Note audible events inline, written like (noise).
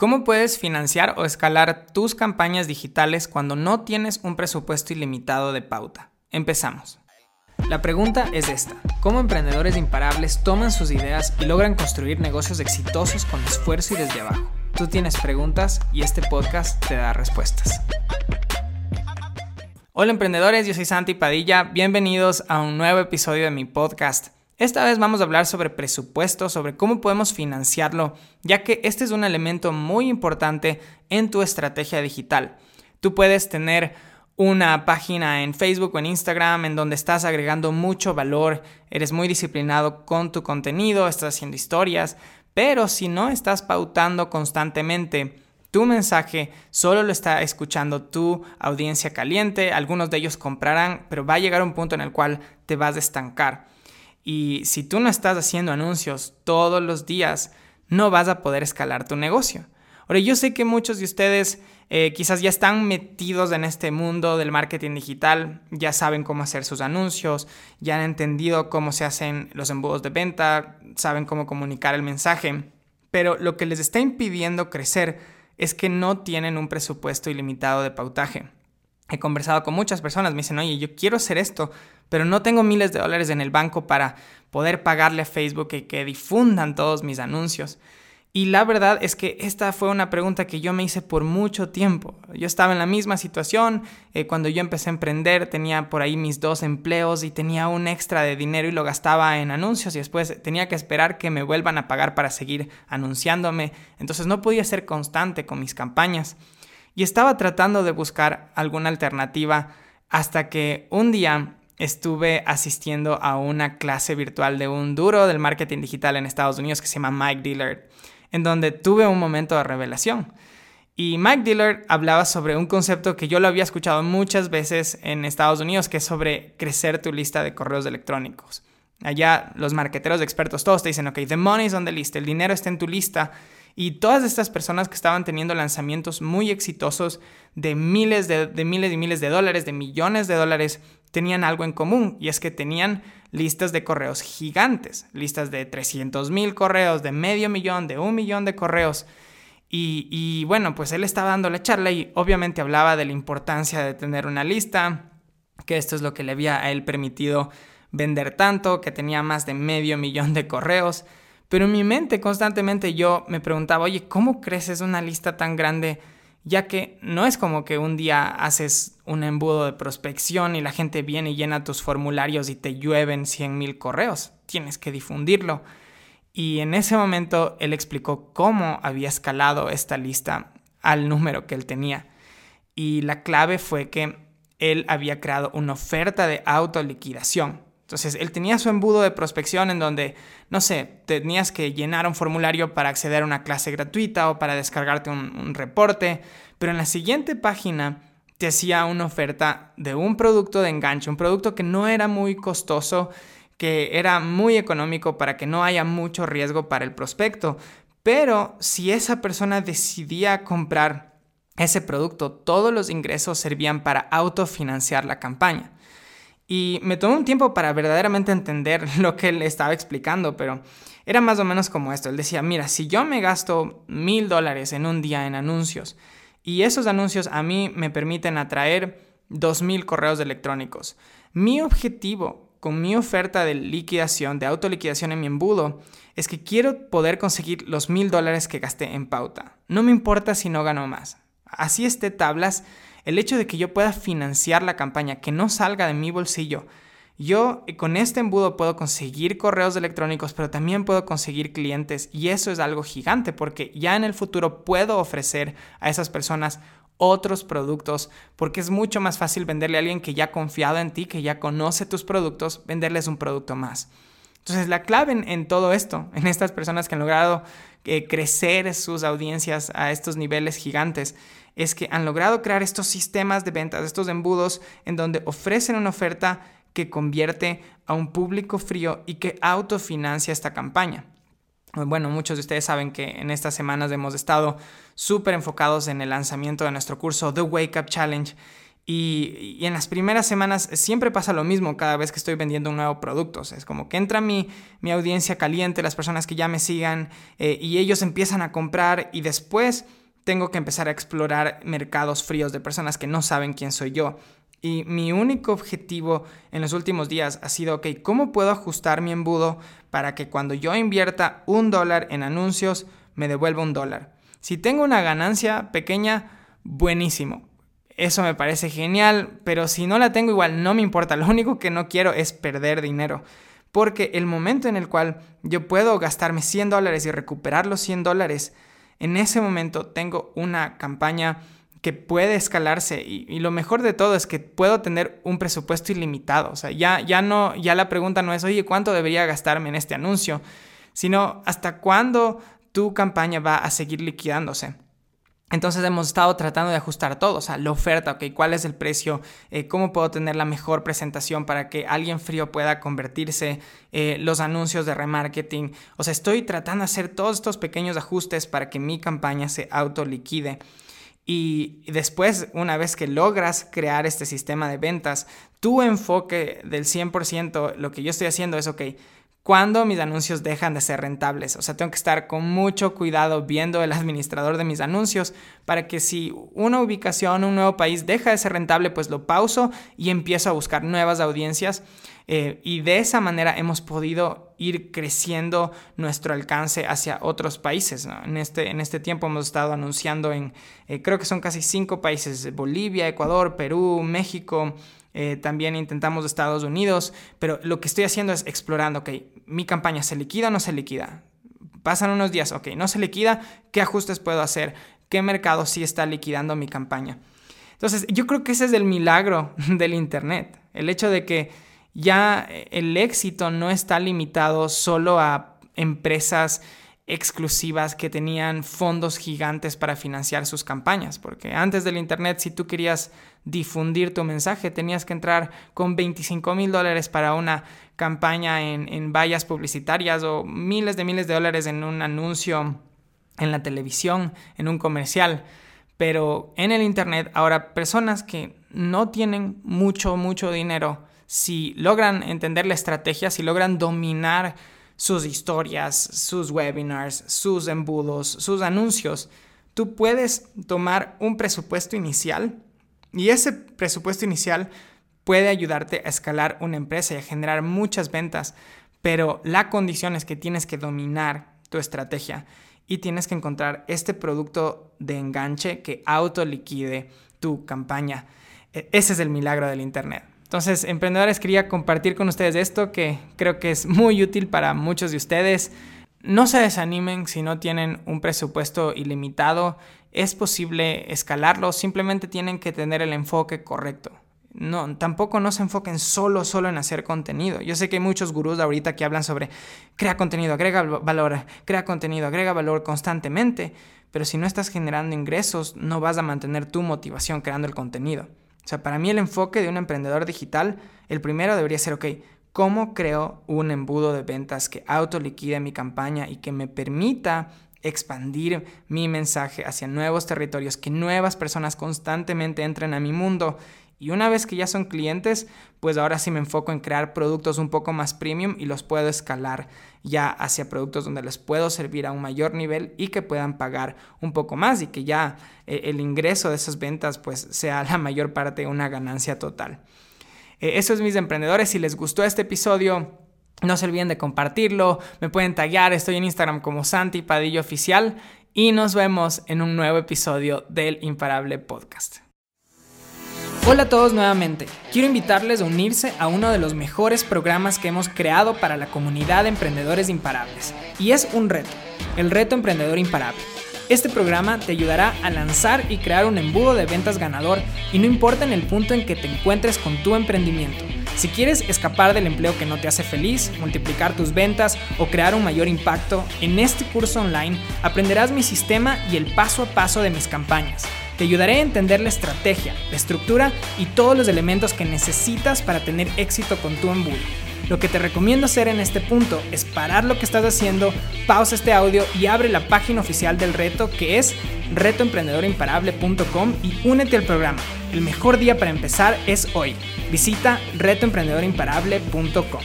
¿Cómo puedes financiar o escalar tus campañas digitales cuando no tienes un presupuesto ilimitado de pauta? Empezamos. La pregunta es esta. ¿Cómo emprendedores imparables toman sus ideas y logran construir negocios exitosos con esfuerzo y desde abajo? Tú tienes preguntas y este podcast te da respuestas. Hola emprendedores, yo soy Santi Padilla, bienvenidos a un nuevo episodio de mi podcast. Esta vez vamos a hablar sobre presupuesto, sobre cómo podemos financiarlo, ya que este es un elemento muy importante en tu estrategia digital. Tú puedes tener una página en Facebook o en Instagram en donde estás agregando mucho valor, eres muy disciplinado con tu contenido, estás haciendo historias, pero si no estás pautando constantemente, tu mensaje solo lo está escuchando tu audiencia caliente, algunos de ellos comprarán, pero va a llegar un punto en el cual te vas a estancar. Y si tú no estás haciendo anuncios todos los días, no vas a poder escalar tu negocio. Ahora, yo sé que muchos de ustedes eh, quizás ya están metidos en este mundo del marketing digital, ya saben cómo hacer sus anuncios, ya han entendido cómo se hacen los embudos de venta, saben cómo comunicar el mensaje, pero lo que les está impidiendo crecer es que no tienen un presupuesto ilimitado de pautaje. He conversado con muchas personas, me dicen, oye, yo quiero hacer esto, pero no tengo miles de dólares en el banco para poder pagarle a Facebook y que difundan todos mis anuncios. Y la verdad es que esta fue una pregunta que yo me hice por mucho tiempo. Yo estaba en la misma situación. Eh, cuando yo empecé a emprender tenía por ahí mis dos empleos y tenía un extra de dinero y lo gastaba en anuncios y después tenía que esperar que me vuelvan a pagar para seguir anunciándome. Entonces no podía ser constante con mis campañas y estaba tratando de buscar alguna alternativa hasta que un día estuve asistiendo a una clase virtual de un duro del marketing digital en Estados Unidos que se llama Mike Dillard, en donde tuve un momento de revelación. Y Mike Dillard hablaba sobre un concepto que yo lo había escuchado muchas veces en Estados Unidos, que es sobre crecer tu lista de correos electrónicos. Allá los marqueteros expertos todos te dicen, ok, the money's on the list, el dinero está en tu lista y todas estas personas que estaban teniendo lanzamientos muy exitosos de miles de, miles y miles de dólares, de millones de dólares, tenían algo en común y es que tenían listas de correos gigantes, listas de 300 mil correos, de medio millón, de un millón de correos. Y, bueno, pues él estaba dando la charla y obviamente hablaba de la importancia de tener una lista, que esto es lo que le había a él permitido vender tanto, que tenía más de medio millón de correos. Pero en mi mente constantemente yo me preguntaba, oye, ¿cómo creces una lista tan grande? Ya que no es como que un día haces un embudo de prospección y la gente viene y llena tus formularios y te llueven 100 mil correos. Tienes que difundirlo. Y en ese momento él explicó cómo había escalado esta lista al número que él tenía. Y la clave fue que él había creado una oferta de autoliquidación. Entonces, él tenía su embudo de prospección en donde, no sé, tenías que llenar un formulario para acceder a una clase gratuita o para descargarte un, reporte, pero en la siguiente página te hacía una oferta de un producto de enganche, un producto que no era muy costoso, que era muy económico para que no haya mucho riesgo para el prospecto. Pero si esa persona decidía comprar ese producto, todos los ingresos servían para autofinanciar la campaña. Y me tomó un tiempo para verdaderamente entender (laughs) lo que él estaba explicando, pero era más o menos como esto. Él decía, mira, si yo me gasto mil dólares en un día en anuncios y esos anuncios a mí me permiten atraer dos mil correos electrónicos, mi objetivo con mi oferta de liquidación, de autoliquidación en mi embudo, es que quiero poder conseguir los mil dólares que gasté en pauta. No me importa si no gano más. Así esté tablas, el hecho de que yo pueda financiar la campaña, que no salga de mi bolsillo, yo con este embudo puedo conseguir correos electrónicos, pero también puedo conseguir clientes y eso es algo gigante porque ya en el futuro puedo ofrecer a esas personas otros productos porque es mucho más fácil venderle a alguien que ya ha confiado en ti, que ya conoce tus productos, venderles un producto más. Entonces la clave en, todo esto, en estas personas que han logrado eh, crecer sus audiencias a estos niveles gigantes, es que han logrado crear estos sistemas de ventas, estos embudos en donde ofrecen una oferta que convierte a un público frío y que autofinancia esta campaña. Bueno, muchos de ustedes saben que en estas semanas hemos estado súper enfocados en el lanzamiento de nuestro curso The Wake Up Challenge Y, en las primeras semanas siempre pasa lo mismo cada vez que estoy vendiendo un nuevo producto. es como que entra mi, mi audiencia caliente, las personas que ya me sigan, eh, y ellos empiezan a comprar y después tengo que empezar a explorar mercados fríos de personas que no saben quién soy yo. Y mi único objetivo en los últimos días ha sido, ok, ¿cómo puedo ajustar mi embudo para que cuando yo invierta un dólar en anuncios me devuelva un dólar? Si tengo una ganancia pequeña, buenísimo. Eso me parece genial, pero si no la tengo igual, no me importa. Lo único que no quiero es perder dinero. Porque el momento en el cual yo puedo gastarme 100 dólares y recuperar los 100 dólares, en ese momento tengo una campaña que puede escalarse y, lo mejor de todo es que puedo tener un presupuesto ilimitado. O sea, ya, ya, no, ya la pregunta no es, oye, ¿cuánto debería gastarme en este anuncio? Sino, ¿hasta cuándo tu campaña va a seguir liquidándose? Entonces hemos estado tratando de ajustar todo, o sea, la oferta, ok, cuál es el precio, eh, cómo puedo tener la mejor presentación para que alguien frío pueda convertirse, eh, los anuncios de remarketing, o sea, estoy tratando de hacer todos estos pequeños ajustes para que mi campaña se autoliquide. Y después, una vez que logras crear este sistema de ventas, tu enfoque del 100%, lo que yo estoy haciendo es, ok, cuando mis anuncios dejan de ser rentables. O sea, tengo que estar con mucho cuidado viendo el administrador de mis anuncios para que si una ubicación, un nuevo país deja de ser rentable, pues lo pauso y empiezo a buscar nuevas audiencias. Eh, y de esa manera hemos podido ir creciendo nuestro alcance hacia otros países. En, este, en este tiempo hemos estado anunciando en, eh, creo que son casi cinco países, Bolivia, Ecuador, Perú, México, eh, también intentamos Estados Unidos, pero lo que estoy haciendo es explorando, ok, mi campaña se liquida o no se liquida. Pasan unos días, ok, no se liquida, ¿qué ajustes puedo hacer? ¿Qué mercado sí está liquidando mi campaña? Entonces, yo creo que ese es el milagro (laughs) del Internet, el hecho de que ya el éxito no está limitado solo a empresas exclusivas que tenían fondos gigantes para financiar sus campañas, porque antes del Internet, si tú querías difundir tu mensaje, tenías que entrar con 25 mil dólares para una campaña en, en vallas publicitarias o miles de miles de dólares en un anuncio en la televisión, en un comercial. Pero en el Internet, ahora personas que no tienen mucho, mucho dinero, si logran entender la estrategia, si logran dominar sus historias, sus webinars, sus embudos, sus anuncios, tú puedes tomar un presupuesto inicial y ese presupuesto inicial puede ayudarte a escalar una empresa y a generar muchas ventas, pero la condición es que tienes que dominar tu estrategia y tienes que encontrar este producto de enganche que autoliquide tu campaña. E-, ese es el milagro del Internet. Entonces, emprendedores, quería compartir con ustedes esto que creo que es muy útil para muchos de ustedes. No se desanimen si no tienen un presupuesto ilimitado. Es posible escalarlo, simplemente tienen que tener el enfoque correcto. No, tampoco no se enfoquen solo, solo en hacer contenido. Yo sé que hay muchos gurús ahorita que hablan sobre crea contenido, agrega valor, crea contenido, agrega valor constantemente, pero si no estás generando ingresos, no vas a mantener tu motivación creando el contenido. Sea, para mí el enfoque de un emprendedor digital, el primero debería ser, ok, ¿cómo creo un embudo de ventas que autoliquide mi campaña y que me permita expandir mi mensaje hacia nuevos territorios, que nuevas personas constantemente entren a mi mundo y una vez que ya son clientes, pues ahora sí me enfoco en crear productos un poco más premium y los puedo escalar ya hacia productos donde les puedo servir a un mayor nivel y que puedan pagar un poco más y que ya eh, el ingreso de esas ventas pues sea la mayor parte una ganancia total. Eh, eso es mis emprendedores. Si les gustó este episodio, no se olviden de compartirlo. Me pueden taggear. Estoy en Instagram como Santi Padillo Oficial. Y nos vemos en un nuevo episodio del Imparable Podcast. Hola a todos nuevamente. Quiero invitarles a unirse a uno de los mejores programas que hemos creado para la comunidad de emprendedores imparables. Y es un reto, el reto emprendedor imparable. Este programa te ayudará a lanzar y crear un embudo de ventas ganador y no importa en el punto en que te encuentres con tu emprendimiento. Si quieres escapar del empleo que no te hace feliz, multiplicar tus ventas o crear un mayor impacto, en este curso online aprenderás mi sistema y el paso a paso de mis campañas te ayudaré a entender la estrategia, la estructura y todos los elementos que necesitas para tener éxito con tu embudo. Lo que te recomiendo hacer en este punto es parar lo que estás haciendo, pausa este audio y abre la página oficial del reto que es retoemprendedorimparable.com y únete al programa. El mejor día para empezar es hoy. Visita retoemprendedorimparable.com.